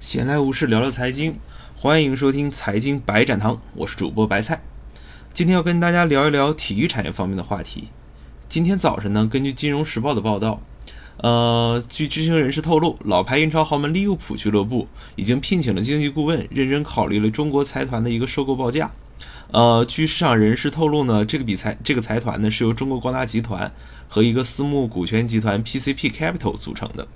闲来无事聊聊财经，欢迎收听财经白展堂，我是主播白菜。今天要跟大家聊一聊体育产业方面的话题。今天早晨呢，根据《金融时报》的报道，呃，据知情人士透露，老牌英超豪门利物浦俱乐部已经聘请了经济顾问，认真考虑了中国财团的一个收购报价。呃，据市场人士透露呢，这个比财这个财团呢是由中国光大集团和一个私募股权集团 PCP Capital 组成的。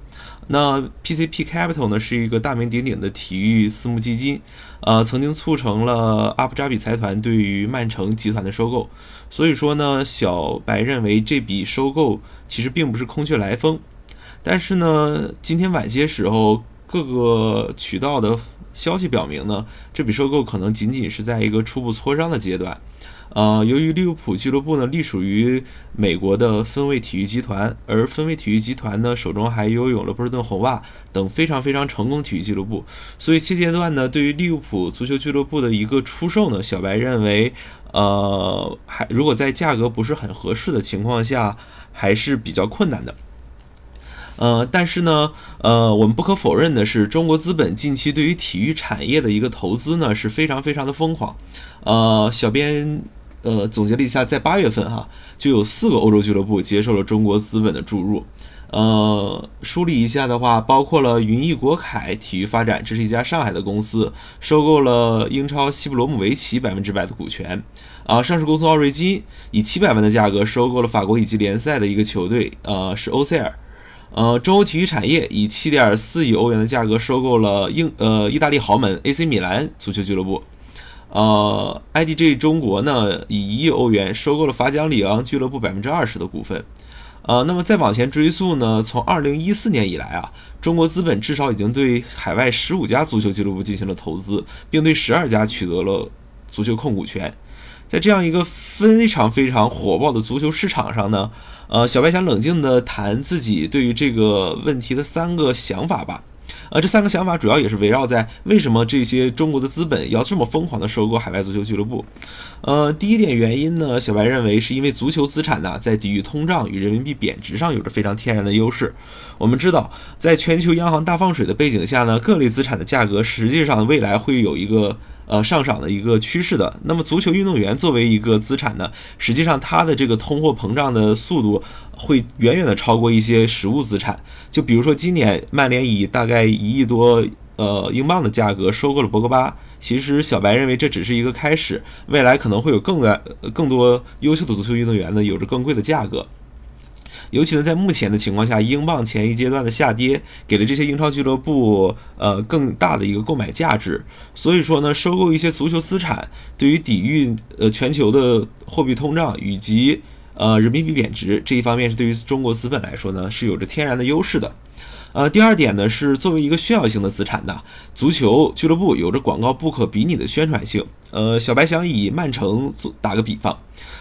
那 PCP Capital 呢是一个大名鼎鼎的体育私募基金，呃，曾经促成了阿布扎比财团对于曼城集团的收购。所以说呢，小白认为这笔收购其实并不是空穴来风。但是呢，今天晚些时候各个渠道的消息表明呢，这笔收购可能仅仅是在一个初步磋商的阶段。呃，由于利物浦俱乐部呢隶属于美国的分卫体育集团，而分卫体育集团呢手中还拥有了波士顿红袜等非常非常成功体育俱乐部，所以现阶段呢，对于利物浦足球俱乐部的一个出售呢，小白认为，呃，还如果在价格不是很合适的情况下，还是比较困难的。呃，但是呢，呃，我们不可否认的是，中国资本近期对于体育产业的一个投资呢是非常非常的疯狂。呃，小编呃总结了一下，在八月份哈，就有四个欧洲俱乐部接受了中国资本的注入。呃，梳理一下的话，包括了云逸国凯体育发展，这是一家上海的公司，收购了英超西布罗姆维奇百分之百的股权。啊，上市公司奥瑞金以七百万的价格收购了法国乙级联赛的一个球队，呃，是欧塞尔。呃，中欧体育产业以七点四亿欧元的价格收购了英呃意大利豪门 AC 米兰足球俱乐部。呃，IDG 中国呢以一亿欧元收购了法甲里昂俱乐部百分之二十的股份。呃，那么再往前追溯呢，从二零一四年以来啊，中国资本至少已经对海外十五家足球俱乐部进行了投资，并对十二家取得了足球控股权。在这样一个非常非常火爆的足球市场上呢。呃，小白想冷静地谈自己对于这个问题的三个想法吧。呃，这三个想法主要也是围绕在为什么这些中国的资本要这么疯狂地收购海外足球俱乐部。呃，第一点原因呢，小白认为是因为足球资产呢在抵御通胀与人民币贬值上有着非常天然的优势。我们知道，在全球央行大放水的背景下呢，各类资产的价格实际上未来会有一个。呃，上涨的一个趋势的。那么，足球运动员作为一个资产呢，实际上它的这个通货膨胀的速度会远远的超过一些实物资产。就比如说，今年曼联以大概一亿多呃英镑的价格收购了博格巴，其实小白认为这只是一个开始，未来可能会有更的更多优秀的足球运动员呢，有着更贵的价格。尤其呢，在目前的情况下，英镑前一阶段的下跌，给了这些英超俱乐部呃更大的一个购买价值。所以说呢，收购一些足球资产，对于抵御呃全球的货币通胀以及呃人民币贬值这一方面，是对于中国资本来说呢，是有着天然的优势的。呃，第二点呢，是作为一个炫耀性的资产的足球俱乐部，有着广告不可比拟的宣传性。呃，小白想以曼城做打个比方。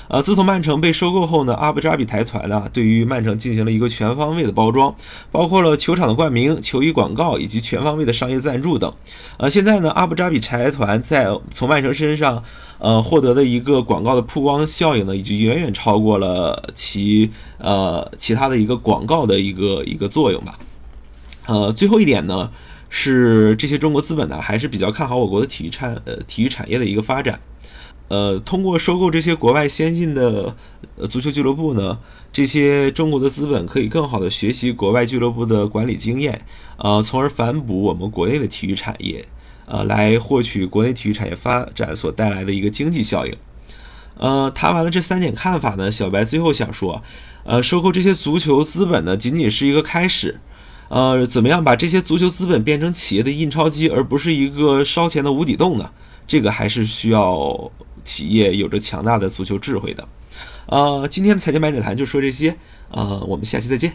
呃，自从曼城被收购后呢，阿布扎比财团呢对于曼城进行了一个全方位的包装，包括了球场的冠名、球衣广告以及全方位的商业赞助等。呃，现在呢，阿布扎比财团在从曼城身上，呃，获得的一个广告的曝光效应呢，已经远远超过了其呃其他的一个广告的一个一个作用吧。呃，最后一点呢，是这些中国资本呢还是比较看好我国的体育产呃体育产业的一个发展。呃，通过收购这些国外先进的呃足球俱乐部呢，这些中国的资本可以更好的学习国外俱乐部的管理经验，呃，从而反哺我们国内的体育产业，呃，来获取国内体育产业发展所带来的一个经济效应。呃，谈完了这三点看法呢，小白最后想说，呃，收购这些足球资本呢，仅仅是一个开始，呃，怎么样把这些足球资本变成企业的印钞机，而不是一个烧钱的无底洞呢？这个还是需要。企业有着强大的足球智慧的，呃，今天的财经百者谈就说这些，呃，我们下期再见。